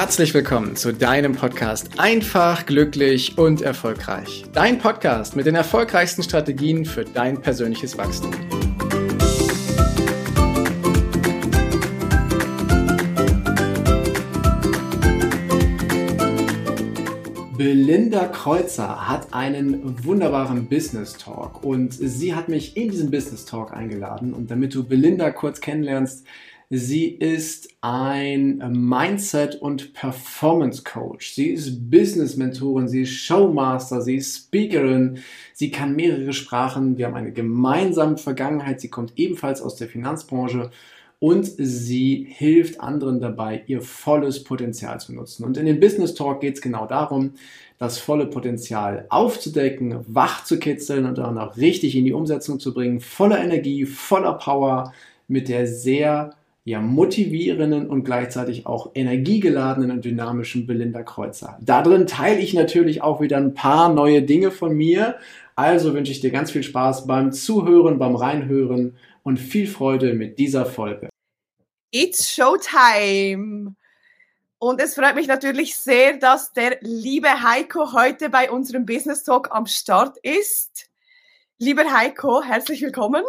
Herzlich willkommen zu deinem Podcast Einfach, glücklich und erfolgreich. Dein Podcast mit den erfolgreichsten Strategien für dein persönliches Wachstum. Belinda Kreuzer hat einen wunderbaren Business Talk und sie hat mich in diesen Business Talk eingeladen. Und damit du Belinda kurz kennenlernst, Sie ist ein Mindset- und Performance-Coach. Sie ist Business-Mentorin, sie ist Showmaster, sie ist Speakerin, sie kann mehrere Sprachen. Wir haben eine gemeinsame Vergangenheit. Sie kommt ebenfalls aus der Finanzbranche und sie hilft anderen dabei, ihr volles Potenzial zu nutzen. Und in dem Business Talk geht es genau darum, das volle Potenzial aufzudecken, wach zu kitzeln und dann auch richtig in die Umsetzung zu bringen, voller Energie, voller Power, mit der sehr ja, motivierenden und gleichzeitig auch energiegeladenen und dynamischen Belinda Kreuzer. Darin teile ich natürlich auch wieder ein paar neue Dinge von mir. Also wünsche ich dir ganz viel Spaß beim Zuhören, beim Reinhören und viel Freude mit dieser Folge. It's Showtime! Und es freut mich natürlich sehr, dass der liebe Heiko heute bei unserem Business Talk am Start ist. Lieber Heiko, herzlich willkommen.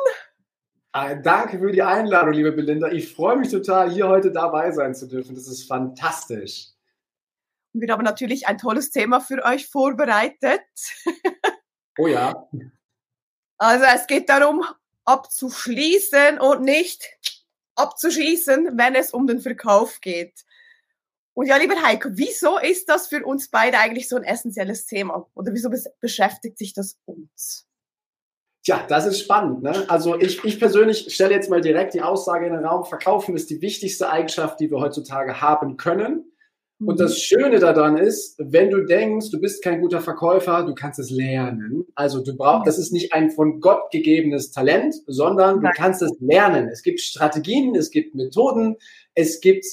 Ah, danke für die Einladung, liebe Belinda. Ich freue mich total, hier heute dabei sein zu dürfen. Das ist fantastisch. Wir haben natürlich ein tolles Thema für euch vorbereitet. Oh ja. Also es geht darum, abzuschließen und nicht abzuschießen, wenn es um den Verkauf geht. Und ja, lieber Heiko, wieso ist das für uns beide eigentlich so ein essentielles Thema? Oder wieso beschäftigt sich das uns? Tja, das ist spannend. Ne? Also ich, ich persönlich stelle jetzt mal direkt die Aussage in den Raum, verkaufen ist die wichtigste Eigenschaft, die wir heutzutage haben können. Und das mhm. Schöne daran ist, wenn du denkst, du bist kein guter Verkäufer, du kannst es lernen. Also du brauchst, das ist nicht ein von Gott gegebenes Talent, sondern du kannst es lernen. Es gibt Strategien, es gibt Methoden, es gibt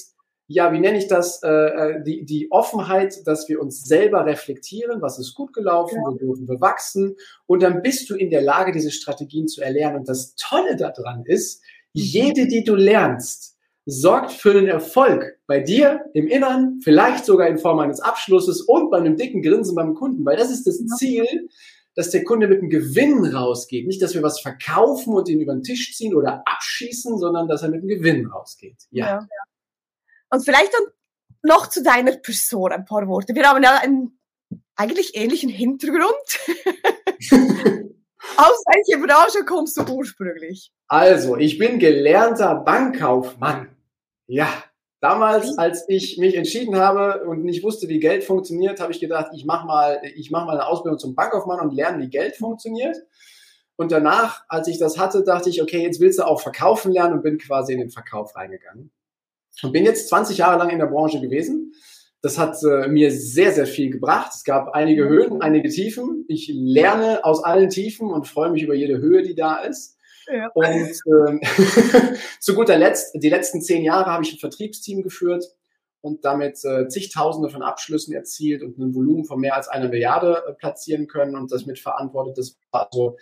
ja, wie nenne ich das, äh, äh, die, die Offenheit, dass wir uns selber reflektieren, was ist gut gelaufen, ja. wo dürfen wir wachsen und dann bist du in der Lage, diese Strategien zu erlernen. Und das Tolle daran ist, mhm. jede, die du lernst, sorgt für den Erfolg bei dir im Innern, vielleicht sogar in Form eines Abschlusses und bei einem dicken Grinsen beim Kunden, weil das ist das Ziel, dass der Kunde mit einem Gewinn rausgeht. Nicht, dass wir was verkaufen und ihn über den Tisch ziehen oder abschießen, sondern dass er mit einem Gewinn rausgeht. ja. ja. Und vielleicht dann noch zu deiner Person ein paar Worte. Wir haben ja einen eigentlich ähnlichen Hintergrund. Aus welcher Branche kommst du ursprünglich? Also, ich bin gelernter Bankkaufmann. Ja, damals, als ich mich entschieden habe und nicht wusste, wie Geld funktioniert, habe ich gedacht, ich mache mal, ich mache mal eine Ausbildung zum Bankkaufmann und lerne, wie Geld funktioniert. Und danach, als ich das hatte, dachte ich, okay, jetzt willst du auch verkaufen lernen und bin quasi in den Verkauf reingegangen. Und bin jetzt 20 Jahre lang in der Branche gewesen. Das hat äh, mir sehr, sehr viel gebracht. Es gab einige Höhen, einige Tiefen. Ich lerne aus allen Tiefen und freue mich über jede Höhe, die da ist. Ja. Und äh, zu guter Letzt, die letzten zehn Jahre habe ich ein Vertriebsteam geführt und damit äh, zigtausende von Abschlüssen erzielt und ein Volumen von mehr als einer Milliarde äh, platzieren können und das mitverantwortet. Das war also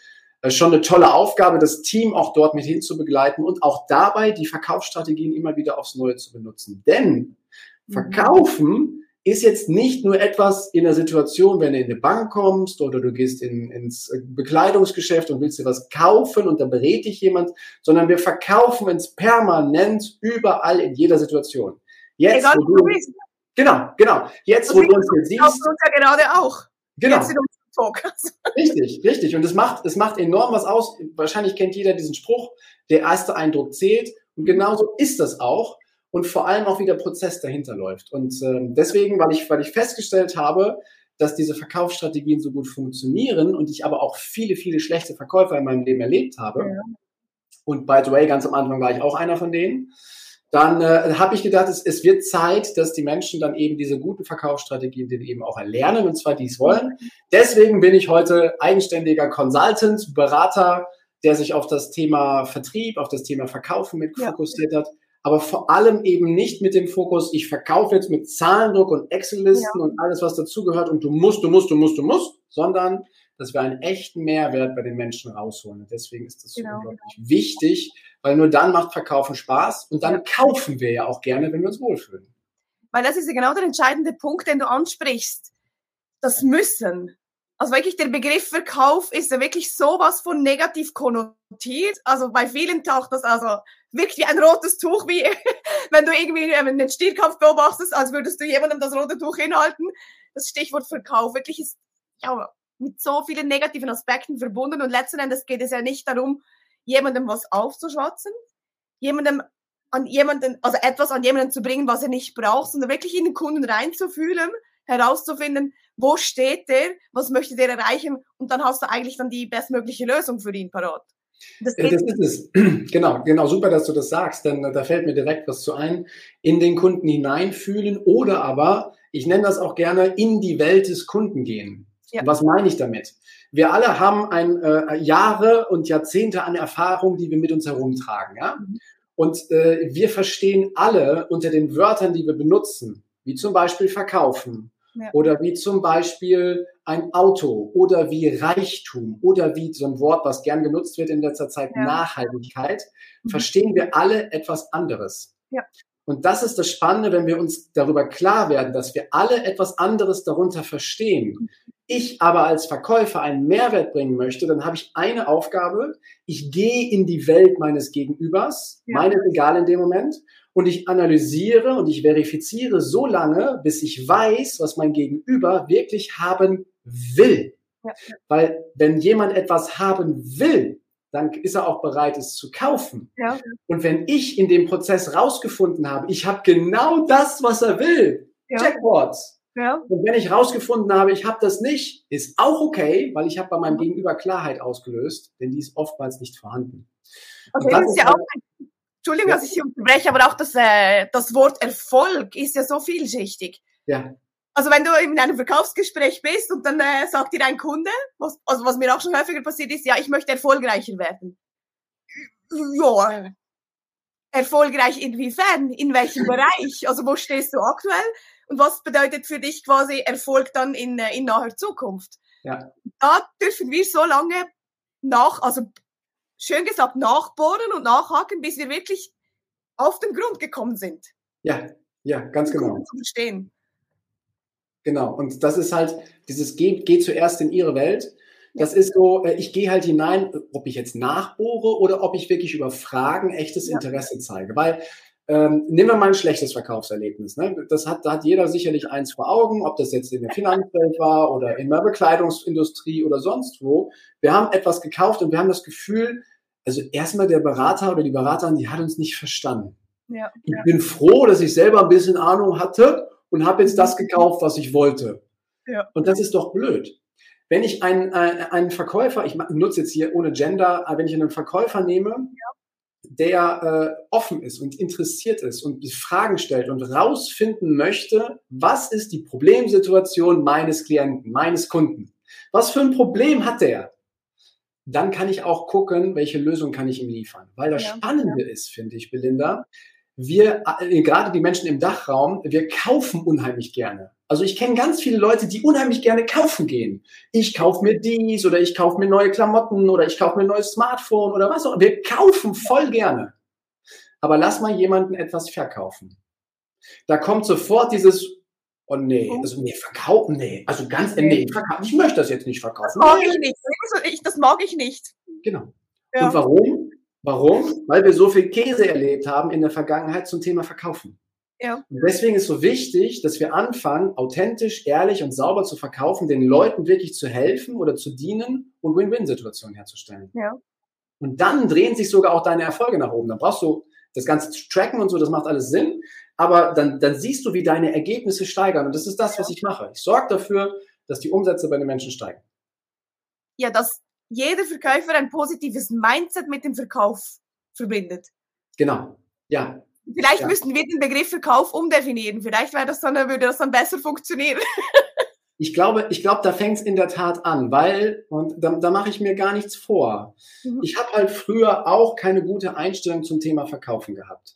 schon eine tolle Aufgabe, das Team auch dort mit hinzubegleiten und auch dabei die Verkaufsstrategien immer wieder aufs Neue zu benutzen. Denn mhm. Verkaufen ist jetzt nicht nur etwas in der Situation, wenn du in eine Bank kommst oder du gehst in, ins Bekleidungsgeschäft und willst dir was kaufen und da berät dich jemand, sondern wir verkaufen uns permanent überall in jeder Situation. Jetzt, Egal, wo du, genau, genau. Jetzt, wo du uns jetzt siehst. Uns ja gerade auch. Genau. Jetzt Talk. Richtig, richtig. Und es macht, es macht enorm was aus. Wahrscheinlich kennt jeder diesen Spruch, der erste Eindruck zählt. Und genauso ist das auch. Und vor allem auch, wie der Prozess dahinter läuft. Und ähm, deswegen, weil ich, weil ich festgestellt habe, dass diese Verkaufsstrategien so gut funktionieren und ich aber auch viele, viele schlechte Verkäufer in meinem Leben erlebt habe. Ja. Und by the way, ganz am Anfang war ich auch einer von denen dann äh, habe ich gedacht, es, es wird Zeit, dass die Menschen dann eben diese guten Verkaufsstrategien den eben auch erlernen und zwar dies wollen. Deswegen bin ich heute eigenständiger Consultant, Berater, der sich auf das Thema Vertrieb, auf das Thema Verkaufen mit ja. fokussiert hat, aber vor allem eben nicht mit dem Fokus, ich verkaufe jetzt mit Zahlendruck und Excel-Listen ja. und alles, was dazugehört und du musst, du musst, du musst, du musst, sondern dass wir einen echten Mehrwert bei den Menschen rausholen. Und deswegen ist das so genau. unglaublich wichtig, weil nur dann macht Verkaufen Spaß und dann kaufen wir ja auch gerne, wenn wir uns wohlfühlen. Weil das ist ja genau der entscheidende Punkt, den du ansprichst. Das Müssen. Also wirklich der Begriff Verkauf ist ja wirklich sowas von negativ konnotiert. Also bei vielen taucht das also wirklich wie ein rotes Tuch, wie wenn du irgendwie einen Stierkampf beobachtest, als würdest du jemandem das rote Tuch hinhalten. Das Stichwort Verkauf wirklich ist ja mit so vielen negativen Aspekten verbunden und letzten Endes geht es ja nicht darum, jemandem was aufzuschwatzen, jemandem an jemanden, also etwas an jemanden zu bringen, was er nicht braucht, sondern wirklich in den Kunden reinzufühlen, herauszufinden, wo steht der, was möchte der erreichen und dann hast du eigentlich dann die bestmögliche Lösung für ihn parat. Das, das, ist es. Genau, genau, super, dass du das sagst, denn da fällt mir direkt was zu ein. In den Kunden hineinfühlen oder aber, ich nenne das auch gerne, in die Welt des Kunden gehen. Ja. Was meine ich damit? Wir alle haben ein, äh, Jahre und Jahrzehnte an Erfahrung, die wir mit uns herumtragen. Ja? Mhm. Und äh, wir verstehen alle unter den Wörtern, die wir benutzen, wie zum Beispiel verkaufen ja. oder wie zum Beispiel ein Auto oder wie Reichtum oder wie so ein Wort, was gern genutzt wird in letzter Zeit, ja. Nachhaltigkeit, mhm. verstehen wir alle etwas anderes. Ja. Und das ist das Spannende, wenn wir uns darüber klar werden, dass wir alle etwas anderes darunter verstehen. Ich aber als Verkäufer einen Mehrwert bringen möchte, dann habe ich eine Aufgabe. Ich gehe in die Welt meines Gegenübers, ja. meine Regal in dem Moment, und ich analysiere und ich verifiziere so lange, bis ich weiß, was mein Gegenüber wirklich haben will. Ja. Weil wenn jemand etwas haben will, dann ist er auch bereit, es zu kaufen. Ja. Und wenn ich in dem Prozess rausgefunden habe, ich habe genau das, was er will, ja. Jackpots, ja. Und wenn ich rausgefunden habe, ich habe das nicht, ist auch okay, weil ich habe bei meinem Gegenüber Klarheit ausgelöst, denn die ist oftmals nicht vorhanden. Okay, das ist ja auch, Entschuldigung, ja. dass ich hier unterbreche, aber auch das, äh, das Wort Erfolg ist ja so vielschichtig. Ja. Also wenn du in einem Verkaufsgespräch bist und dann äh, sagt dir ein Kunde, was, also was mir auch schon häufiger passiert ist, ja, ich möchte erfolgreicher werden. Ja, erfolgreich inwiefern? In welchem Bereich? Also wo stehst du aktuell? Und was bedeutet für dich quasi Erfolg dann in, äh, in naher Zukunft? Ja. Da dürfen wir so lange nach, also schön gesagt, nachbohren und nachhaken, bis wir wirklich auf den Grund gekommen sind. Ja, ja, ganz genau. Zu verstehen. Genau. Und das ist halt, dieses Geh, geh zuerst in ihre Welt. Das ist so, äh, ich gehe halt hinein, ob ich jetzt nachbohre oder ob ich wirklich über Fragen echtes Interesse zeige. Weil ähm, nehmen wir mal ein schlechtes Verkaufserlebnis. Ne? Das hat, da hat jeder sicherlich eins vor Augen, ob das jetzt in der Finanzwelt war oder in der Bekleidungsindustrie oder sonst wo. Wir haben etwas gekauft und wir haben das Gefühl, also erstmal der Berater oder die Beraterin, die hat uns nicht verstanden. Ja, ich ja. bin froh, dass ich selber ein bisschen Ahnung hatte und habe jetzt das gekauft, was ich wollte. Ja. Und das ist doch blöd. Wenn ich einen, äh, einen Verkäufer, ich nutze jetzt hier ohne Gender, wenn ich einen Verkäufer nehme, ja der äh, offen ist und interessiert ist und Fragen stellt und rausfinden möchte, was ist die Problemsituation meines Klienten, meines Kunden? Was für ein Problem hat der? Dann kann ich auch gucken, welche Lösung kann ich ihm liefern. Weil das ja, Spannende ist, finde ich, Belinda, wir, äh, gerade die Menschen im Dachraum, wir kaufen unheimlich gerne. Also ich kenne ganz viele Leute, die unheimlich gerne kaufen gehen. Ich kaufe mir dies oder ich kaufe mir neue Klamotten oder ich kaufe mir ein neues Smartphone oder was auch. Wir kaufen voll gerne. Aber lass mal jemanden etwas verkaufen. Da kommt sofort dieses, oh nee, oh. also nee, verkaufen, nee, also ganz, nee, verkaufen. ich möchte das jetzt nicht verkaufen. Das mag ich nicht. Das mag ich nicht. Genau. Ja. Und warum? Warum? Weil wir so viel Käse erlebt haben in der Vergangenheit zum Thema Verkaufen. Ja. Und deswegen ist so wichtig, dass wir anfangen, authentisch, ehrlich und sauber zu verkaufen, den Leuten wirklich zu helfen oder zu dienen und Win-Win-Situationen herzustellen. Ja. Und dann drehen sich sogar auch deine Erfolge nach oben. Dann brauchst du das Ganze zu tracken und so, das macht alles Sinn. Aber dann, dann siehst du, wie deine Ergebnisse steigern. Und das ist das, was ich mache. Ich sorge dafür, dass die Umsätze bei den Menschen steigen. Ja, dass jeder Verkäufer ein positives Mindset mit dem Verkauf verbindet. Genau. Ja, Vielleicht ja. müssten wir den Begriff Verkauf umdefinieren. Vielleicht wäre das dann, würde das dann besser funktionieren. ich glaube, ich glaube, da fängt es in der Tat an, weil, und da, da mache ich mir gar nichts vor. Mhm. Ich habe halt früher auch keine gute Einstellung zum Thema Verkaufen gehabt.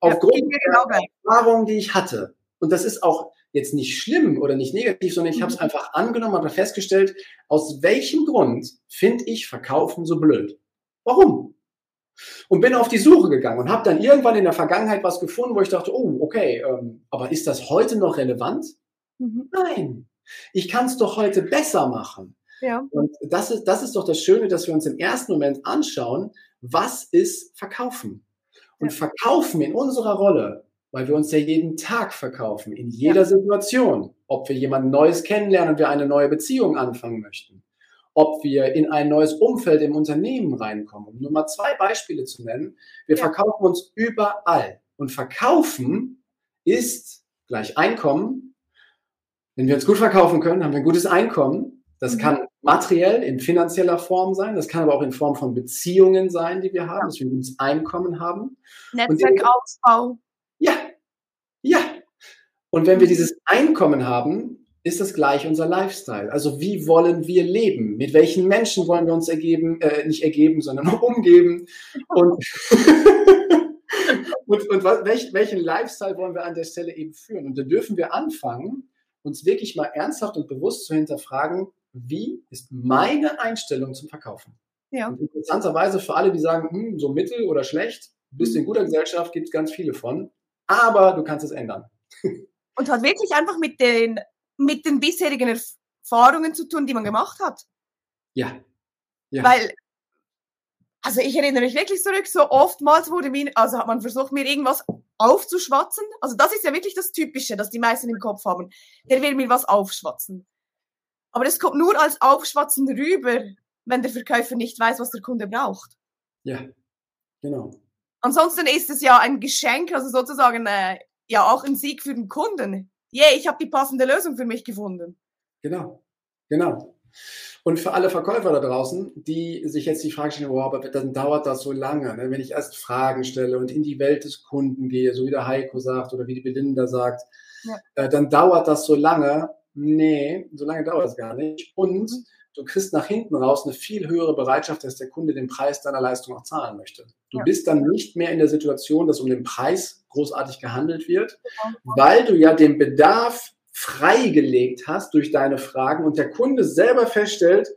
Aufgrund ja, genau der Erfahrungen, die ich hatte. Und das ist auch jetzt nicht schlimm oder nicht negativ, sondern ich mhm. habe es einfach angenommen, habe festgestellt, aus welchem Grund finde ich Verkaufen so blöd? Warum? Und bin auf die Suche gegangen und habe dann irgendwann in der Vergangenheit was gefunden, wo ich dachte, oh, okay, ähm, aber ist das heute noch relevant? Mhm. Nein, ich kann es doch heute besser machen. Ja. Und das ist, das ist doch das Schöne, dass wir uns im ersten Moment anschauen, was ist Verkaufen? Und ja. Verkaufen in unserer Rolle, weil wir uns ja jeden Tag verkaufen, in jeder ja. Situation, ob wir jemanden Neues kennenlernen und wir eine neue Beziehung anfangen möchten, ob wir in ein neues Umfeld im Unternehmen reinkommen, um nur mal zwei Beispiele zu nennen. Wir ja. verkaufen uns überall. Und verkaufen ist gleich Einkommen. Wenn wir uns gut verkaufen können, haben wir ein gutes Einkommen. Das mhm. kann materiell in finanzieller Form sein, das kann aber auch in Form von Beziehungen sein, die wir haben, dass wir ein gutes Einkommen haben. Netzwerkausbau. Ja. Und wenn wir mhm. dieses Einkommen haben, ist das gleich unser Lifestyle. Also wie wollen wir leben? Mit welchen Menschen wollen wir uns ergeben, äh, nicht ergeben, sondern umgeben? Und, und, und welch, welchen Lifestyle wollen wir an der Stelle eben führen? Und da dürfen wir anfangen, uns wirklich mal ernsthaft und bewusst zu hinterfragen, wie ist meine Einstellung zum Verkaufen? Ja. Und interessanterweise für alle, die sagen, hm, so mittel oder schlecht, bist du in guter Gesellschaft, gibt es ganz viele von, aber du kannst es ändern. Und hat wirklich einfach mit den, mit den bisherigen Erfahrungen zu tun, die man gemacht hat. Ja. ja. Weil, also ich erinnere mich wirklich zurück, so oftmals wurde mir, also hat man versucht, mir irgendwas aufzuschwatzen. Also das ist ja wirklich das Typische, das die meisten im Kopf haben. Der will mir was aufschwatzen. Aber es kommt nur als Aufschwatzen rüber, wenn der Verkäufer nicht weiß, was der Kunde braucht. Ja, genau. Ansonsten ist es ja ein Geschenk, also sozusagen äh, ja auch ein Sieg für den Kunden. Yeah, ich habe die passende Lösung für mich gefunden. Genau, genau. Und für alle Verkäufer da draußen, die sich jetzt die Frage stellen, wow, aber dann dauert das so lange, ne? wenn ich erst Fragen stelle und in die Welt des Kunden gehe, so wie der Heiko sagt oder wie die Belinda sagt, ja. äh, dann dauert das so lange. Nee, so lange dauert es gar nicht. Und mhm. Du kriegst nach hinten raus eine viel höhere Bereitschaft, dass der Kunde den Preis deiner Leistung auch zahlen möchte. Du ja. bist dann nicht mehr in der Situation, dass um den Preis großartig gehandelt wird, genau. weil du ja den Bedarf freigelegt hast durch deine Fragen und der Kunde selber feststellt,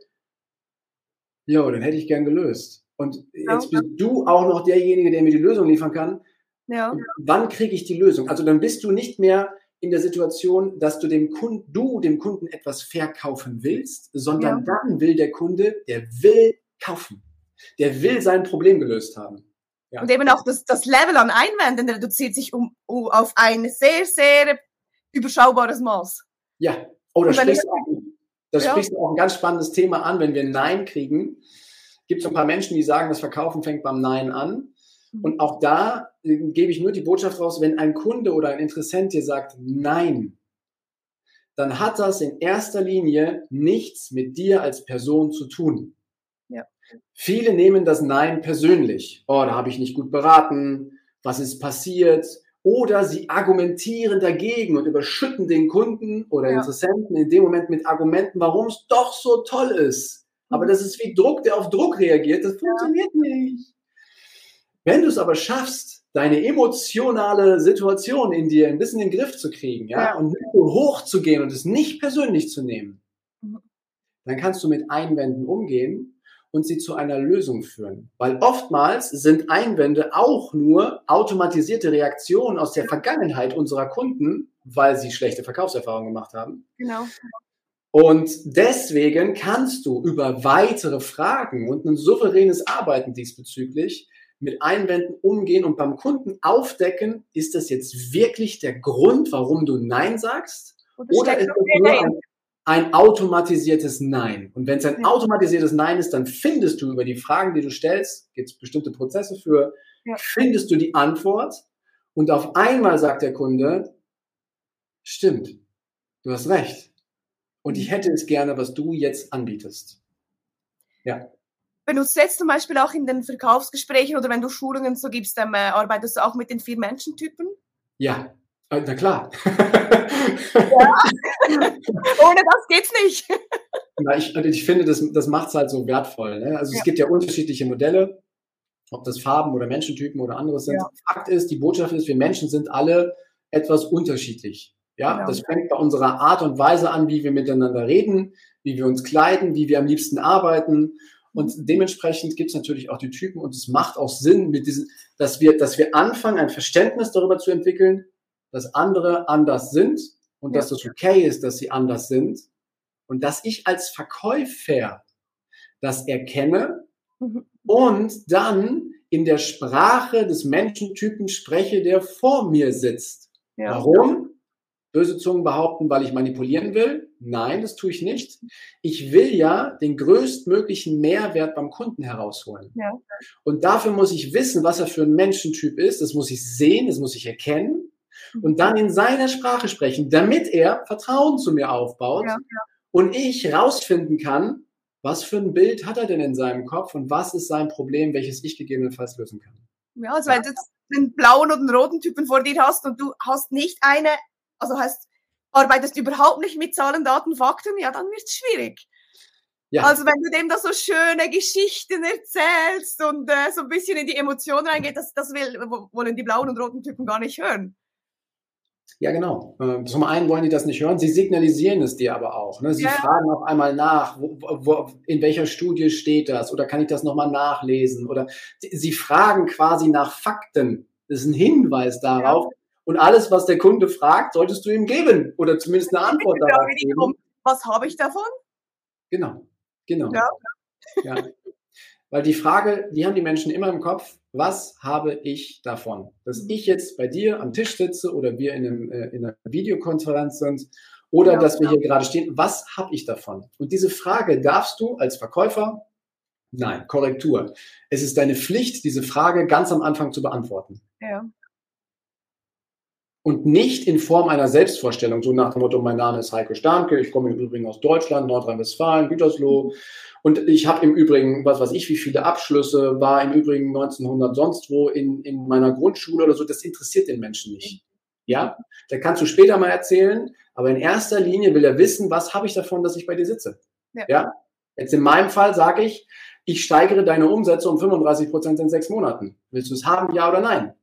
ja, dann hätte ich gern gelöst. Und jetzt bist du auch noch derjenige, der mir die Lösung liefern kann. Ja. Wann kriege ich die Lösung? Also dann bist du nicht mehr in der Situation, dass du dem Kunden, du dem Kunden etwas verkaufen willst, sondern ja. dann will der Kunde, der will kaufen. Der will sein Problem gelöst haben. Ja. Und eben auch das, das Level an Einwänden reduziert sich um, um, auf ein sehr, sehr überschaubares Maß. Ja, oh, da sprichst, auch, das ja. sprichst du auch ein ganz spannendes Thema an. Wenn wir Nein kriegen, gibt es ein paar Menschen, die sagen, das Verkaufen fängt beim Nein an. Mhm. Und auch da äh, gebe ich nur die Botschaft raus, wenn ein Kunde oder ein Interessent dir sagt Nein, dann hat das in erster Linie nichts mit dir als Person zu tun. Ja. Viele nehmen das Nein persönlich. Oh, da habe ich nicht gut beraten. Was ist passiert? Oder sie argumentieren dagegen und überschütten den Kunden oder ja. Interessenten in dem Moment mit Argumenten, warum es doch so toll ist. Aber mhm. das ist wie Druck, der auf Druck reagiert. Das funktioniert ja. nicht. Wenn du es aber schaffst, deine emotionale Situation in dir ein bisschen in den Griff zu kriegen, ja, ja. und nicht so hoch zu gehen und es nicht persönlich zu nehmen, mhm. dann kannst du mit Einwänden umgehen und sie zu einer Lösung führen. Weil oftmals sind Einwände auch nur automatisierte Reaktionen aus der Vergangenheit unserer Kunden, weil sie schlechte Verkaufserfahrungen gemacht haben. Genau. Und deswegen kannst du über weitere Fragen und ein souveränes Arbeiten diesbezüglich mit Einwänden umgehen und beim Kunden aufdecken, ist das jetzt wirklich der Grund, warum du Nein sagst? Oder ist das nur ein, ein, automatisiertes Nein? Und wenn es ein ja. automatisiertes Nein ist, dann findest du über die Fragen, die du stellst, gibt es bestimmte Prozesse für, ja. findest du die Antwort und auf einmal sagt der Kunde, stimmt, du hast recht. Und ich mhm. hätte es gerne, was du jetzt anbietest. Ja benutzt du jetzt zum Beispiel auch in den Verkaufsgesprächen oder wenn du Schulungen so gibst, dann äh, arbeitest du auch mit den vier Menschentypen? Ja, äh, na klar. ja. Ohne das geht's nicht. Na, ich, also ich finde, das, das macht es halt so wertvoll. Ne? Also ja. es gibt ja unterschiedliche Modelle, ob das Farben oder Menschentypen oder anderes sind. Ja. Fakt ist, die Botschaft ist, wir Menschen sind alle etwas unterschiedlich. Ja, genau. das fängt bei unserer Art und Weise an, wie wir miteinander reden, wie wir uns kleiden, wie wir am liebsten arbeiten Und dementsprechend gibt es natürlich auch die Typen und es macht auch Sinn, mit diesen, dass wir, dass wir anfangen, ein Verständnis darüber zu entwickeln, dass andere anders sind und ja. dass es okay ist, dass sie anders sind und dass ich als Verkäufer das erkenne mhm. und dann in der Sprache des Menschentypen spreche, der vor mir sitzt. Ja. Warum? Böse Zungen behaupten, weil ich manipulieren will. Nein, das tue ich nicht. Ich will ja den größtmöglichen Mehrwert beim Kunden herausholen. Ja. Und dafür muss ich wissen, was er für ein Menschentyp ist. Das muss ich sehen, das muss ich erkennen und dann in seiner Sprache sprechen, damit er Vertrauen zu mir aufbaut ja, ja. und ich rausfinden kann, was für ein Bild hat er denn in seinem Kopf und was ist sein Problem, welches ich gegebenenfalls lösen kann. Ja, also wenn du den blauen oder den roten Typen vor dir hast und du hast nicht eine also heißt, arbeitest überhaupt nicht mit Zahlen, Daten, Fakten, ja, dann wird es schwierig. Ja. Also wenn du dem da so schöne Geschichten erzählst und äh, so ein bisschen in die Emotionen reingeht, das, das will, wollen die blauen und roten Typen gar nicht hören. Ja, genau. Äh, zum einen wollen die das nicht hören, sie signalisieren es dir aber auch. Ne? Sie ja. fragen auf einmal nach, wo, wo, in welcher Studie steht das oder kann ich das nochmal nachlesen? Oder sie fragen quasi nach Fakten. Das ist ein Hinweis darauf, ja. Und alles, was der Kunde fragt, solltest du ihm geben oder zumindest eine Antwort darauf geben. Was habe ich davon? Genau, genau. Ja. ja. Weil die Frage, die haben die Menschen immer im Kopf, was habe ich davon? Dass mhm. ich jetzt bei dir am Tisch sitze oder wir in, einem, äh, in einer Videokonferenz sind oder ja, dass wir ja. hier gerade stehen, was habe ich davon? Und diese Frage darfst du als Verkäufer, nein, Korrektur. Es ist deine Pflicht, diese Frage ganz am Anfang zu beantworten. Ja und nicht in Form einer Selbstvorstellung, so nach dem Motto, mein Name ist Heiko Starnke, ich komme im Übrigen aus Deutschland, Nordrhein-Westfalen, Gütersloh und ich habe im Übrigen, was weiß ich, wie viele Abschlüsse, war im Übrigen 1900 sonst wo in, in meiner Grundschule oder so, das interessiert den Menschen nicht. Ja, da kannst du später mal erzählen, aber in erster Linie will er wissen, was habe ich davon, dass ich bei dir sitze. Ja. ja? Jetzt in meinem Fall sage ich, ich steigere deine Umsätze um 35 Prozent in sechs Monaten. Willst du es haben, ja oder nein?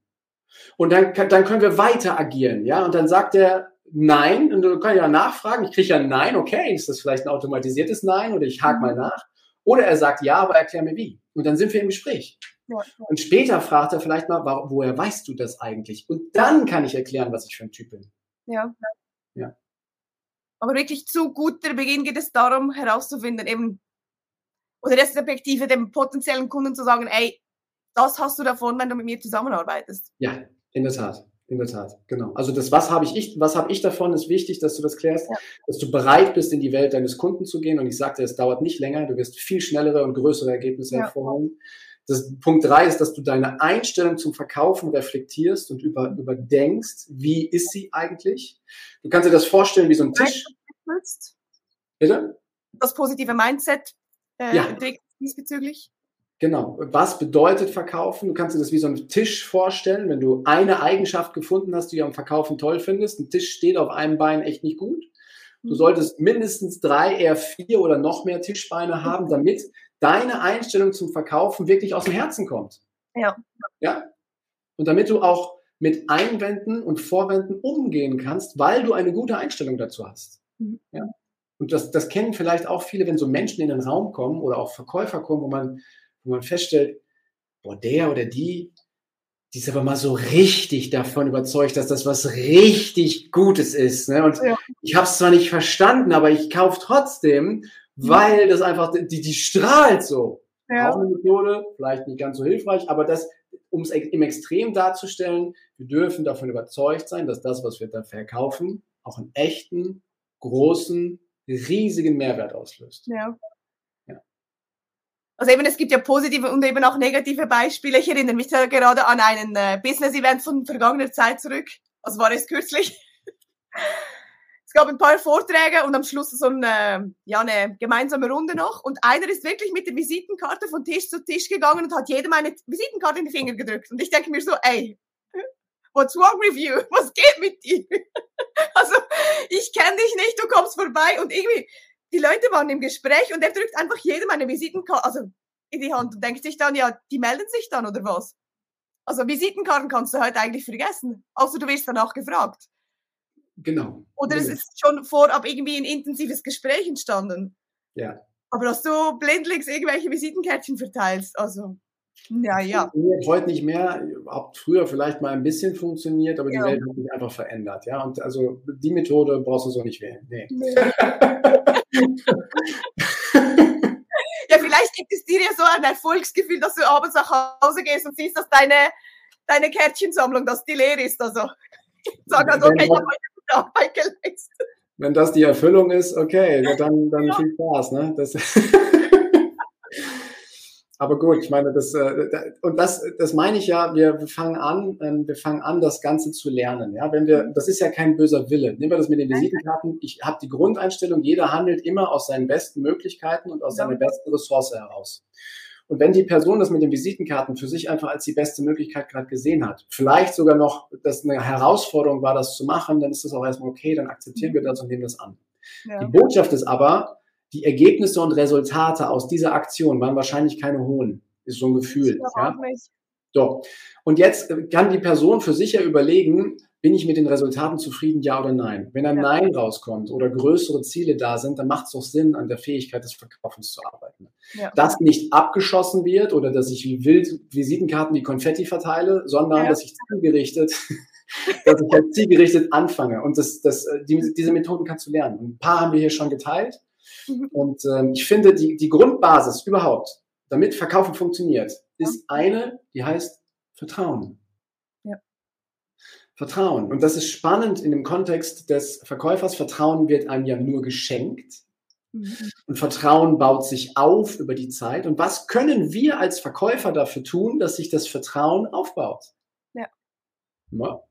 Und dann, dann können wir weiter agieren, ja. Und dann sagt er Nein, und du kannst ja nachfragen, ich kriege ja Nein, okay, ist das vielleicht ein automatisiertes Nein oder ich hake mal mhm. nach. Oder er sagt Ja, aber erklär mir wie. Und dann sind wir im Gespräch. Und später fragt er vielleicht mal, woher weißt du das eigentlich? Und dann kann ich erklären, was ich für ein Typ bin. Ja. Ja. Aber wirklich zu guter Beginn geht es darum, herauszufinden, eben, oder der Perspektive dem potenziellen Kunden zu sagen, ey, das hast du davon, wenn du mit mir zusammenarbeitest. Ja, in der Tat. In der Tat, genau. Also das, was habe ich, was habe ich davon, ist wichtig, dass du das klärst, ja. dass du bereit bist, in die Welt deines Kunden zu gehen. Und ich sagte, es dauert nicht länger, du wirst viel schnellere und größere Ergebnisse ja. hervorholen. Das, Punkt drei ist, dass du deine Einstellung zum Verkaufen reflektierst und über, überdenkst, wie ist sie eigentlich? Du kannst dir das vorstellen wie so ein Tisch. Bitte? Das positive Mindset äh, ja. diesbezüglich. Genau. Was bedeutet Verkaufen? Du kannst dir das wie so einen Tisch vorstellen, wenn du eine Eigenschaft gefunden hast, die du am Verkaufen toll findest. Ein Tisch steht auf einem Bein echt nicht gut. Du mhm. solltest mindestens drei, eher vier oder noch mehr Tischbeine haben, damit deine Einstellung zum Verkaufen wirklich aus dem Herzen kommt. Ja. Ja. Und damit du auch mit Einwänden und Vorwänden umgehen kannst, weil du eine gute Einstellung dazu hast. Mhm. Ja. Und das, das kennen vielleicht auch viele, wenn so Menschen in den Raum kommen oder auch Verkäufer kommen, wo man wo man feststellt, boah, der oder die, die ist aber mal so richtig davon überzeugt, dass das was richtig Gutes ist. Ne? Und ja. ich habe es zwar nicht verstanden, aber ich kaufe trotzdem, weil das einfach, die, die strahlt so. Ja. Auch eine Methode, vielleicht nicht ganz so hilfreich, aber das, um es im Extrem darzustellen, wir dürfen davon überzeugt sein, dass das, was wir da verkaufen, auch einen echten, großen, riesigen Mehrwert auslöst. Ja. Also eben, es gibt ja positive und eben auch negative Beispiele. Ich erinnere mich da gerade an einen äh, Business-Event von vergangener Zeit zurück. Also war es kürzlich. es gab ein paar Vorträge und am Schluss so eine, ja, eine gemeinsame Runde noch. Und einer ist wirklich mit der Visitenkarte von Tisch zu Tisch gegangen und hat jedem eine Visitenkarte in die Finger gedrückt. Und ich denke mir so, ey, what's wrong with you? Was geht mit dir? also, ich kenne dich nicht, du kommst vorbei und irgendwie, die Leute waren im Gespräch und er drückt einfach jedem eine Visitenkarte also in die Hand und denkt sich dann, ja, die melden sich dann oder was? Also Visitenkarten kannst du heute eigentlich vergessen, außer du wirst danach gefragt. Genau. Oder es ist schon vorab irgendwie ein intensives Gespräch entstanden. Ja. Aber dass du blindlings irgendwelche Visitenkärtchen verteilst, also, ja, ja. Heute nicht mehr, hat früher vielleicht mal ein bisschen funktioniert, aber ja. die Welt hat sich einfach verändert, ja. Und also die Methode brauchst du so nicht wählen. Nee. nee. ja, vielleicht gibt es dir ja so ein Erfolgsgefühl, dass du abends nach Hause gehst und siehst, dass deine, deine Kärtchensammlung, dass die leer ist. Also, sag also, okay, ich habe heute gute Arbeit geleistet. Wenn das die Erfüllung ist, okay, dann, dann viel Spaß. Ne? Das Aber gut, ich meine, das äh, und das, das meine ich ja. Wir fangen an, ähm, wir fangen an, das Ganze zu lernen. Ja, wenn wir, das ist ja kein böser Wille. Nehmen wir das mit den Visitenkarten. Ich habe die Grundeinstellung: Jeder handelt immer aus seinen besten Möglichkeiten und aus ja. seiner besten Ressource heraus. Und wenn die Person das mit den Visitenkarten für sich einfach als die beste Möglichkeit gerade gesehen hat, vielleicht sogar noch, dass eine Herausforderung war, das zu machen, dann ist das auch erstmal okay, dann akzeptieren wir das und nehmen das an. Ja. Die Botschaft ist aber, die Ergebnisse und Resultate aus dieser Aktion waren wahrscheinlich keine hohen. Ist so ein Gefühl. Ja? So. Und jetzt kann die Person für sich ja überlegen, bin ich mit den Resultaten zufrieden, ja oder nein? Wenn ein ja. Nein rauskommt oder größere Ziele da sind, dann macht es doch Sinn, an der Fähigkeit des Verkaufens zu arbeiten. Ja. Dass nicht abgeschossen wird oder dass ich wie wild Visitenkarten wie Konfetti verteile, sondern ja. dass ich zielgerichtet, dass ich halt zielgerichtet anfange. Und das, das, die, diese Methoden kannst du lernen. Ein paar haben wir hier schon geteilt. Mhm. Und ähm, ich finde, die, die Grundbasis überhaupt, damit Verkaufen funktioniert, ist eine, die heißt Vertrauen. Ja. Vertrauen. Und das ist spannend in dem Kontext des Verkäufers. Vertrauen wird einem ja nur geschenkt. Mhm. Und Vertrauen baut sich auf über die Zeit. Und was können wir als Verkäufer dafür tun, dass sich das Vertrauen aufbaut? Ja. ja.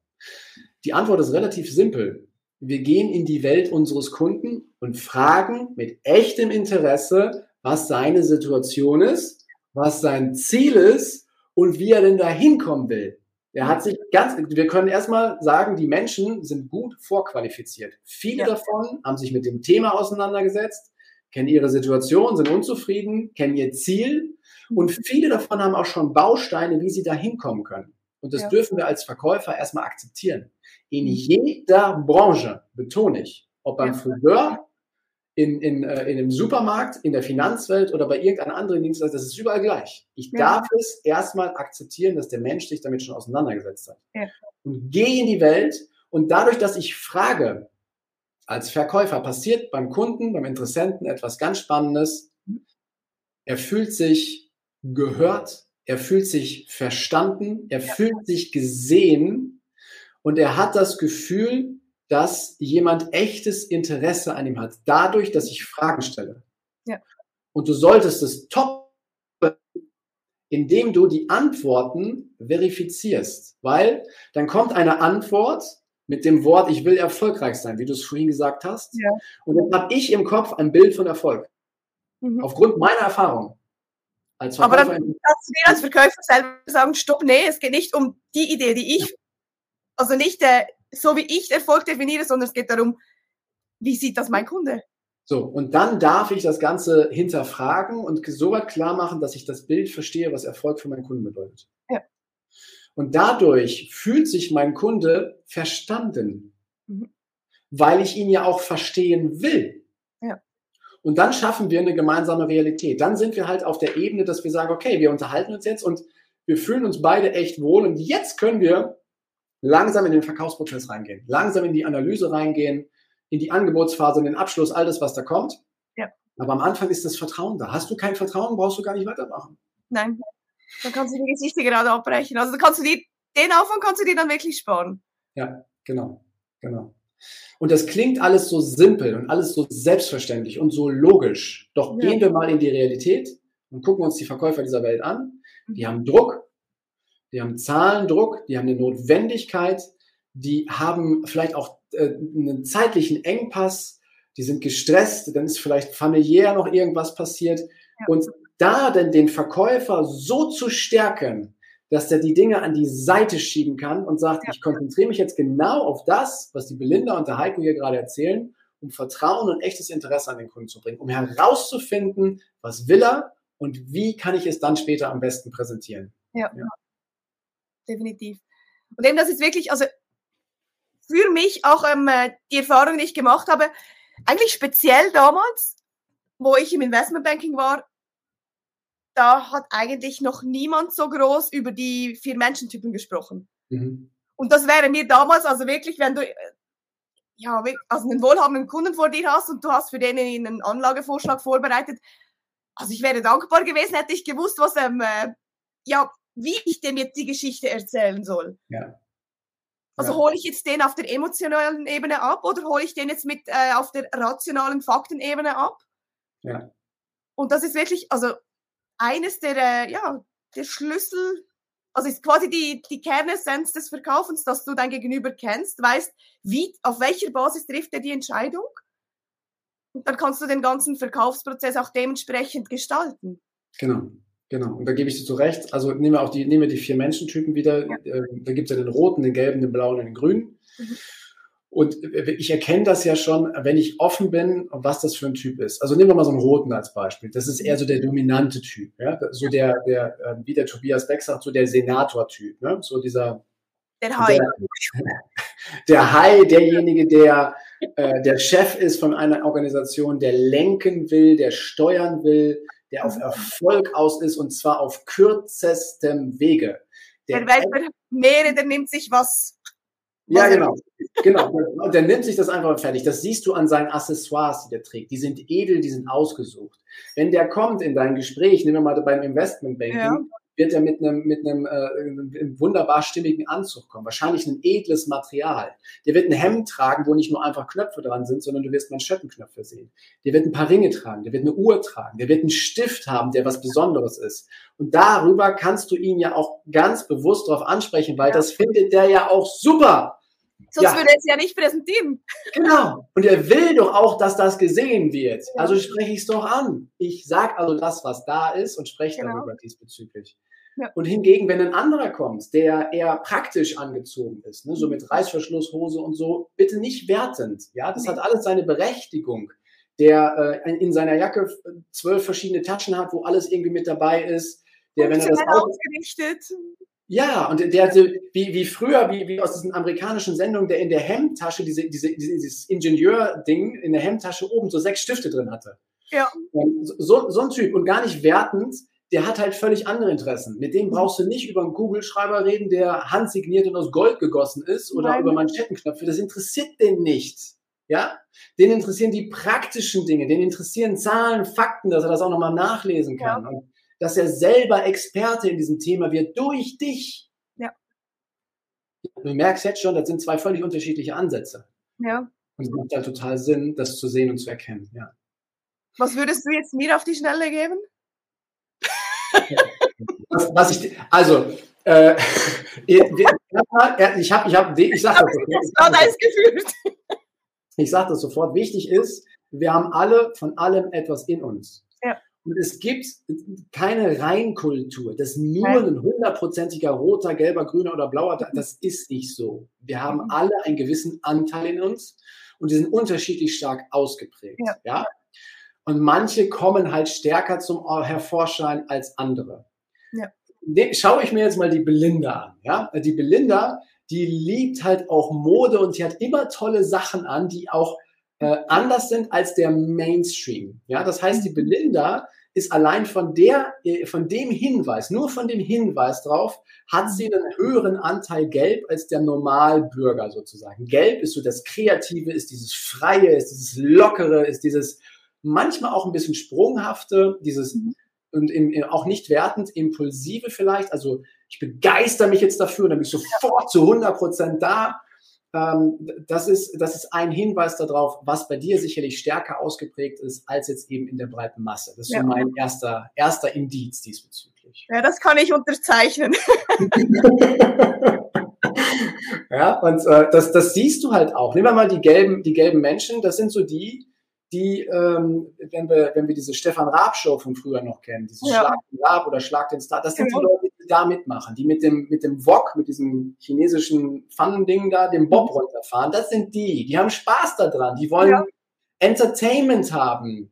Die Antwort ist relativ simpel wir gehen in die Welt unseres Kunden und fragen mit echtem Interesse, was seine Situation ist, was sein Ziel ist und wie er denn da hinkommen will. Er hat sich ganz, wir können erstmal sagen, die Menschen sind gut vorqualifiziert. Viele ja. davon haben sich mit dem Thema auseinandergesetzt, kennen ihre Situation, sind unzufrieden, kennen ihr Ziel und mhm. viele davon haben auch schon Bausteine, wie sie da hinkommen können. Und das ja. dürfen wir als Verkäufer erstmal akzeptieren. In jeder Branche, betone ich, ob beim. Friseur, in, in, äh, in einem Supermarkt, in der Finanzwelt oder bei irgendeiner anderen Dienstleistung, das ist überall gleich. Ich ja. darf es erstmal akzeptieren, dass der Mensch sich damit schon auseinandergesetzt hat. Ja. Und gehe in die Welt und dadurch, dass ich frage, als Verkäufer passiert beim Kunden, beim Interessenten etwas ganz Spannendes. Er fühlt sich gehört, er fühlt sich verstanden, er ja. fühlt sich gesehen und er hat das Gefühl, dass jemand echtes Interesse an ihm hat, dadurch, dass ich Fragen stelle. Ja. Und du solltest es top, indem du die Antworten verifizierst, weil dann kommt eine Antwort mit dem Wort, ich will erfolgreich sein, wie du es vorhin gesagt hast. Ja. Und dann habe ich im Kopf ein Bild von Erfolg. Mhm. Aufgrund meiner Erfahrung. Als Aber dann kannst du dir als Verkäufer selber sagen, stopp, nee, es geht nicht um die Idee, die ich, also nicht äh, so wie ich Erfolg definiere, sondern es geht darum, wie sieht das mein Kunde? So, und dann darf ich das Ganze hinterfragen und so weit klar machen, dass ich das Bild verstehe, was Erfolg für meinen Kunden bedeutet. Ja. Und dadurch fühlt sich mein Kunde verstanden, mhm. weil ich ihn ja auch verstehen will. Und dann schaffen wir eine gemeinsame Realität. Dann sind wir halt auf der Ebene, dass wir sagen, okay, wir unterhalten uns jetzt und wir fühlen uns beide echt wohl. Und jetzt können wir langsam in den Verkaufsprozess reingehen, langsam in die Analyse reingehen, in die Angebotsphase, in den Abschluss, alles, was da kommt. Ja. Aber am Anfang ist das Vertrauen da. Hast du kein Vertrauen, brauchst du gar nicht weitermachen. Nein, dann kannst du die Gesichter gerade abbrechen. Also kannst du die, den Aufwand kannst du dir dann wirklich sparen. Ja, genau, genau. Und das klingt alles so simpel und alles so selbstverständlich und so logisch. Doch ja. gehen wir mal in die Realität und gucken uns die Verkäufer dieser Welt an. Die haben Druck, die haben Zahlendruck, die haben eine Notwendigkeit, die haben vielleicht auch äh, einen zeitlichen Engpass, die sind gestresst, dann ist vielleicht familiär noch irgendwas passiert. Ja. Und da denn den Verkäufer so zu stärken, dass der die Dinge an die Seite schieben kann und sagt, ja. ich konzentriere mich jetzt genau auf das, was die Belinda und der Heiko hier gerade erzählen, um Vertrauen und echtes Interesse an den Kunden zu bringen, um herauszufinden, was will er und wie kann ich es dann später am besten präsentieren. Ja, ja. Definitiv. Und eben das ist wirklich, also für mich auch ähm, die Erfahrung, die ich gemacht habe, eigentlich speziell damals, wo ich im Investmentbanking war, da hat eigentlich noch niemand so groß über die vier Menschentypen gesprochen. Mhm. Und das wäre mir damals, also wirklich, wenn du äh, ja, also einen wohlhabenden Kunden vor dir hast und du hast für den einen Anlagevorschlag vorbereitet, also ich wäre dankbar gewesen, hätte ich gewusst, was ähm, äh, ja, wie ich dem jetzt die Geschichte erzählen soll. Ja. Also hole ich jetzt den auf der emotionalen Ebene ab oder hole ich den jetzt mit äh, auf der rationalen Faktenebene ab? Ja. Und das ist wirklich, also eines der, äh, ja, der Schlüssel, also ist quasi die, die Kernessenz des Verkaufens, dass du dein Gegenüber kennst, weißt, wie, auf welcher Basis trifft er die Entscheidung? Und dann kannst du den ganzen Verkaufsprozess auch dementsprechend gestalten. Genau. Genau, und da gebe ich dir zu recht. Also nehmen wir auch die, nehmen wir die vier Menschentypen wieder. Ja. Äh, da gibt es ja den roten, den gelben, den blauen und den grünen. Mhm. Und ich erkenne das ja schon, wenn ich offen bin, was das für ein Typ ist. Also nehmen wir mal so einen roten als Beispiel. Das ist eher so der dominante Typ, ja? so der, der, ähm, wie der Tobias Beck sagt, so der Senator-Typ, ne? so dieser der Hai. Der, der Hai, derjenige, der äh, der Chef ist von einer Organisation, der lenken will, der steuern will, der auf Erfolg aus ist und zwar auf kürzestem Wege. Der, der Welt Meere, der nimmt sich was. Ja, genau. genau. Und der nimmt sich das einfach fertig. Das siehst du an seinen Accessoires, die der trägt. Die sind edel, die sind ausgesucht. Wenn der kommt in dein Gespräch, nehmen wir mal beim Investmentbanking, ja wird er mit einem, mit einem, äh, wunderbar stimmigen Anzug kommen. Wahrscheinlich ein edles Material. Der wird ein Hemd tragen, wo nicht nur einfach Knöpfe dran sind, sondern du wirst Manschettenknöpfe sehen. Der wird ein paar Ringe tragen, der wird eine Uhr tragen, der wird einen Stift haben, der was Besonderes ist. Und darüber kannst du ihn ja auch ganz bewusst darauf ansprechen, weil ja. das findet der ja auch super. Sonst ja. würde er es ja nicht präsentieren. Genau. Und er will doch auch, dass das gesehen wird. Ja. Also spreche ich es doch an. Ich sage also das, was da ist und spreche genau. darüber diesbezüglich. Ja. Und hingegen, wenn ein anderer kommt, der eher praktisch angezogen ist, ne, so mhm. mit Reißverschlusshose und so, bitte nicht wertend. Ja, das nee. hat alles seine Berechtigung. Der äh, in seiner Jacke zwölf verschiedene Taschen hat, wo alles irgendwie mit dabei ist. Der, wenn er das ausgerichtet. Ja, und der, wie, wie früher, wie, wie aus diesen amerikanischen Sendungen, der in der Hemdtasche, diese, diese, dieses Ingenieur-Ding in der Hemdtasche oben so sechs Stifte drin hatte. Ja. So, so ein Typ und gar nicht wertend, der hat halt völlig andere Interessen. Mit dem brauchst du nicht über einen Google-Schreiber reden, der handsigniert und aus Gold gegossen ist oder Nein. über Manschettenknöpfe. Das interessiert den nicht. Ja? Den interessieren die praktischen Dinge, den interessieren Zahlen, Fakten, dass er das auch nochmal nachlesen kann. Ja. Und dass er selber Experte in diesem Thema wird durch dich. Ja. Du merkst jetzt schon, das sind zwei völlig unterschiedliche Ansätze. Ja. Und es macht halt total Sinn, das zu sehen und zu erkennen. Ja. Was würdest du jetzt mir auf die Schnelle geben? Was, was ich, also, äh, ich habe, ich habe, ich sage das sofort. Ich sage das sofort. Wichtig ist, wir haben alle von allem etwas in uns. Ja. Und es gibt keine Reinkultur. Das nur ein hundertprozentiger roter, gelber, grüner oder blauer, das ist nicht so. Wir haben mhm. alle einen gewissen Anteil in uns und die sind unterschiedlich stark ausgeprägt. Ja. ja? Und manche kommen halt stärker zum Hervorschein als andere. Ja. Schaue ich mir jetzt mal die Belinda an. Ja? Die Belinda, die liebt halt auch Mode und sie hat immer tolle Sachen an, die auch äh, anders sind als der Mainstream. Ja, das heißt, die mhm. Belinda ist allein von der, äh, von dem Hinweis, nur von dem Hinweis drauf, hat sie einen höheren Anteil Gelb als der Normalbürger sozusagen. Gelb ist so das Kreative, ist dieses Freie, ist dieses Lockere, ist dieses manchmal auch ein bisschen sprunghafte, dieses mhm. und im, auch nicht wertend, impulsive vielleicht. Also ich begeister mich jetzt dafür, dann bin ich sofort zu 100 Prozent da. Ähm, das, ist, das ist ein Hinweis darauf, was bei dir sicherlich stärker ausgeprägt ist als jetzt eben in der breiten Masse. Das ist ja. so mein erster, erster Indiz diesbezüglich. Ja, das kann ich unterzeichnen. ja, und äh, das, das siehst du halt auch. Nehmen wir mal die gelben, die gelben Menschen, das sind so die, die, ähm, wenn wir, wenn wir diese Stefan Raab Show von früher noch kennen, dieses ja. Schlag den Raab oder Schlag den Star, das sind genau. die Leute, die da mitmachen, die mit dem, mit dem Wok, mit diesem chinesischen Pfannending da, dem Bob runterfahren. Das sind die, die haben Spaß daran, die wollen ja. Entertainment haben.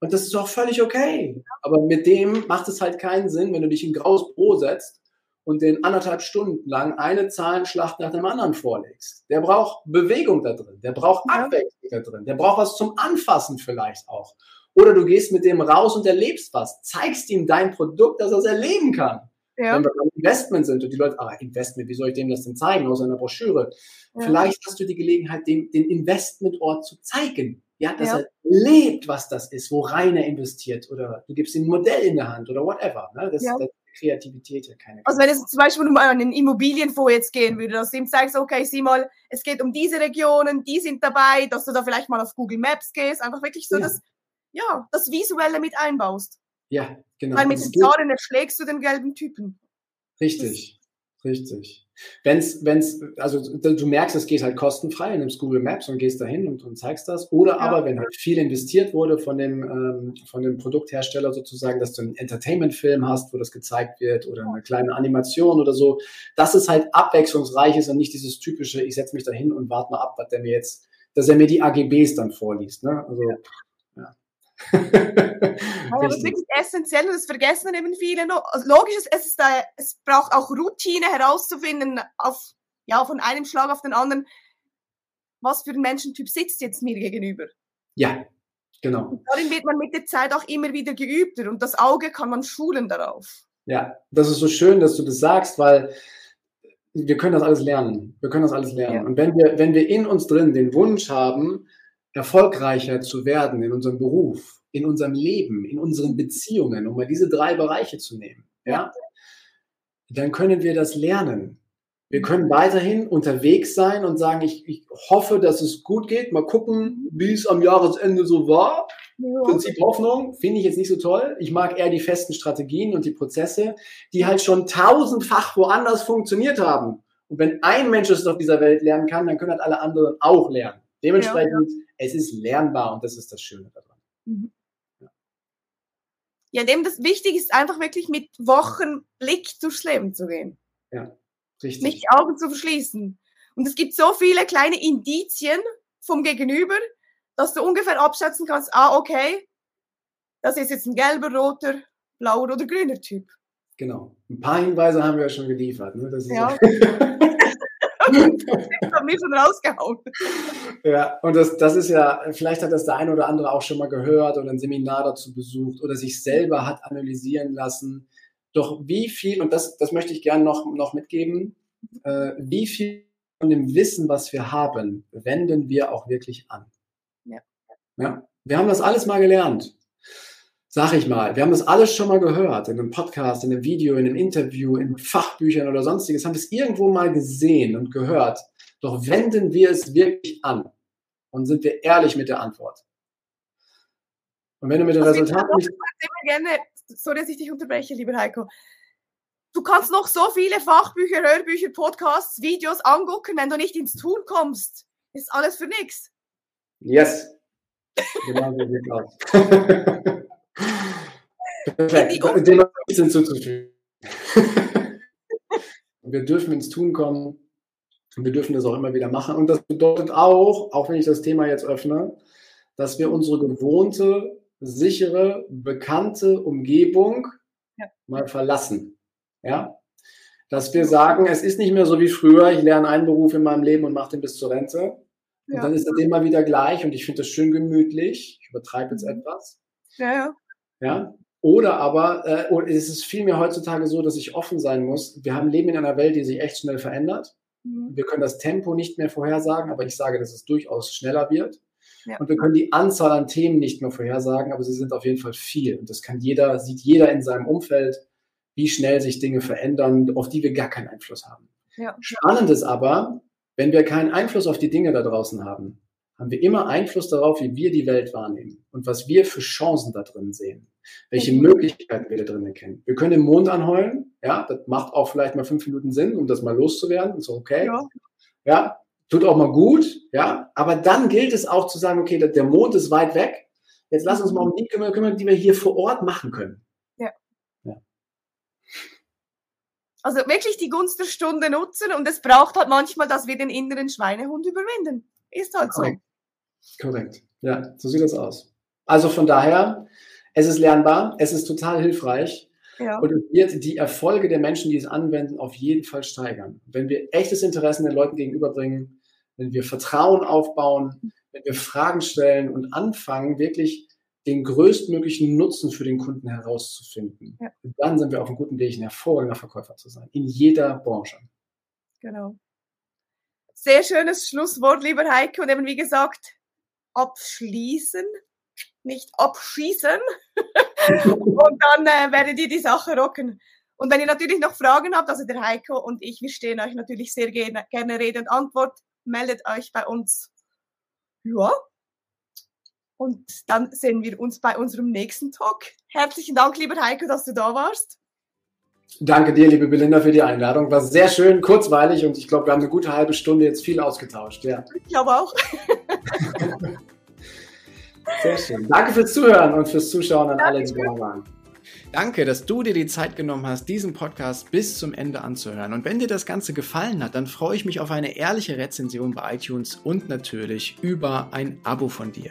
Und das ist auch völlig okay. Aber mit dem macht es halt keinen Sinn, wenn du dich in graues Brot setzt und den anderthalb Stunden lang eine Zahlenschlacht nach dem anderen vorlegst. Der braucht Bewegung da drin, der braucht Abwechslung da drin, der braucht was zum Anfassen vielleicht auch. Oder du gehst mit dem raus und erlebst was, zeigst ihm dein Produkt, dass er es erleben kann. Ja. Wenn wir beim Investment sind und die Leute, ah, Investment, wie soll ich dem das denn zeigen aus einer Broschüre? Ja. Vielleicht hast du die Gelegenheit, dem, den Investmentort zu zeigen. Ja, dass ja. er lebt, was das ist, wo rein er investiert oder du gibst ihm ein Modell in der Hand oder whatever. Ne? Das, ja. das Kreativität ja keine. Also wenn es zum Beispiel um einen Immobilienfonds jetzt gehen würde, dass du ihm zeigst, okay, sieh mal, es geht um diese Regionen, die sind dabei, dass du da vielleicht mal auf Google Maps gehst, einfach wirklich so ja. das, ja, das Visuelle mit einbaust. Ja, genau. Weil mit den Zahlen erschlägst du den gelben Typen. Richtig, richtig. Wenn's, wenn's, also du merkst, es geht halt kostenfrei, nimmst Google Maps und gehst dahin und, und zeigst das. Oder ja. aber, wenn halt viel investiert wurde von dem, ähm, von dem Produkthersteller sozusagen, dass du einen Entertainment-Film hast, wo das gezeigt wird oder eine kleine Animation oder so, dass es halt abwechslungsreich ist und nicht dieses typische, ich setze mich dahin und warte mal ab, was der mir jetzt, dass er mir die AGBs dann vorliest. Ne? Also, ja. Ja, das ist wirklich essentiell und das vergessen eben viele noch. Also logisch, ist, es, äh, es braucht auch Routine herauszufinden, auf, ja, von einem Schlag auf den anderen, was für ein Menschentyp sitzt jetzt mir gegenüber. Ja, genau. Und darin wird man mit der Zeit auch immer wieder geübter und das Auge kann man schulen darauf. Ja, das ist so schön, dass du das sagst, weil wir können das alles lernen. Wir können das alles lernen. Ja. Und wenn wir, wenn wir in uns drin den Wunsch haben, erfolgreicher zu werden in unserem Beruf, in unserem Leben, in unseren Beziehungen, um mal diese drei Bereiche zu nehmen, ja, dann können wir das lernen. Wir können weiterhin unterwegs sein und sagen, ich, ich hoffe, dass es gut geht. Mal gucken, wie es am Jahresende so war. Ja. Prinzip Hoffnung finde ich jetzt nicht so toll. Ich mag eher die festen Strategien und die Prozesse, die halt schon tausendfach woanders funktioniert haben. Und wenn ein Mensch es auf dieser Welt lernen kann, dann können halt alle anderen auch lernen. Dementsprechend, ja. es ist lernbar und das ist das Schöne daran. Mhm. Ja. ja, dem das wichtig ist, einfach wirklich mit Wochenblick durchs Leben zu gehen. Ja, richtig. Nicht die Augen zu verschließen. Und es gibt so viele kleine Indizien vom Gegenüber, dass du ungefähr abschätzen kannst, ah, okay, das ist jetzt ein gelber, roter, blauer oder grüner Typ. Genau. Ein paar Hinweise haben wir ja schon geliefert. Ne? ja. mir schon rausgehauen. Ja, und das, das ist ja, vielleicht hat das der eine oder andere auch schon mal gehört oder ein Seminar dazu besucht oder sich selber hat analysieren lassen. Doch wie viel, und das, das möchte ich gerne noch, noch mitgeben, äh, wie viel von dem Wissen, was wir haben, wenden wir auch wirklich an? Ja. ja. Wir haben das alles mal gelernt sag ich mal, wir haben das alles schon mal gehört, in einem Podcast, in einem Video, in einem Interview, in Fachbüchern oder sonstiges, haben es irgendwo mal gesehen und gehört. Doch wenden wir es wirklich an und sind wir ehrlich mit der Antwort. Und wenn du mit den also Resultaten nicht... Gerne, sorry, dass ich dich unterbreche, lieber Heiko. Du kannst noch so viele Fachbücher, Hörbücher, Podcasts, Videos angucken, wenn du nicht ins Tun kommst. Ist alles für nichts. Yes. Genau so sieht's aus. Perfekt. Dem nichts hinzuzufügen. wir dürfen ins Tun kommen und wir dürfen das auch immer wieder machen. Und das bedeutet auch, auch wenn ich das Thema jetzt öffne, dass wir unsere gewohnte, sichere, bekannte Umgebung ja. mal verlassen. Ja? Dass wir sagen, es ist nicht mehr so wie früher, ich lerne einen Beruf in meinem Leben und mache den bis zur Rente. Und ja. dann ist das immer wieder gleich und ich finde das schön gemütlich. Ich übertreibe jetzt mhm. etwas. Ja, ja. Ja? Oder aber äh, es ist vielmehr heutzutage so, dass ich offen sein muss. Wir haben Leben in einer Welt, die sich echt schnell verändert. Mhm. Wir können das Tempo nicht mehr vorhersagen, aber ich sage, dass es durchaus schneller wird. Ja. Und wir können die Anzahl an Themen nicht mehr vorhersagen, aber sie sind auf jeden Fall viel. Und das kann jeder, sieht jeder in seinem Umfeld, wie schnell sich Dinge verändern, auf die wir gar keinen Einfluss haben. Ja. Spannend ist aber, wenn wir keinen Einfluss auf die Dinge da draußen haben, haben wir immer Einfluss darauf, wie wir die Welt wahrnehmen und was wir für Chancen da drin sehen, welche mhm. Möglichkeiten wir da drin erkennen. Wir können den Mond anheulen, ja, das macht auch vielleicht mal fünf Minuten Sinn, um das mal loszuwerden, ist okay. Ja. ja, tut auch mal gut, ja, aber dann gilt es auch zu sagen, okay, der Mond ist weit weg, jetzt lass uns mal um die kümmern, kümmern die wir hier vor Ort machen können. Ja. ja. Also wirklich die Gunst der Stunde nutzen und es braucht halt manchmal, dass wir den inneren Schweinehund überwinden. Ist halt so. Korrekt. Ja, so sieht das aus. Also von daher, es ist lernbar, es ist total hilfreich ja. und es wird die Erfolge der Menschen, die es anwenden, auf jeden Fall steigern. Wenn wir echtes Interesse den Leuten gegenüberbringen, wenn wir Vertrauen aufbauen, wenn wir Fragen stellen und anfangen, wirklich den größtmöglichen Nutzen für den Kunden herauszufinden. Ja. Dann sind wir auf einem guten Weg, ein hervorragender Verkäufer zu sein. In jeder Branche. Genau. Sehr schönes Schlusswort, lieber Heike. Und eben wie gesagt, abschließen, nicht abschießen. und dann äh, werdet ihr die Sache rocken. Und wenn ihr natürlich noch Fragen habt, also der Heiko und ich, wir stehen euch natürlich sehr gerne, gerne Rede und Antwort. Meldet euch bei uns. Ja, und dann sehen wir uns bei unserem nächsten Talk. Herzlichen Dank, lieber Heiko, dass du da warst. Danke dir, liebe Belinda, für die Einladung. War sehr schön, kurzweilig und ich glaube, wir haben eine gute halbe Stunde jetzt viel ausgetauscht. Ja. Ich glaube auch. sehr schön. Danke fürs Zuhören und fürs Zuschauen an alle, die da waren. Danke, dass du dir die Zeit genommen hast, diesen Podcast bis zum Ende anzuhören. Und wenn dir das Ganze gefallen hat, dann freue ich mich auf eine ehrliche Rezension bei iTunes und natürlich über ein Abo von dir.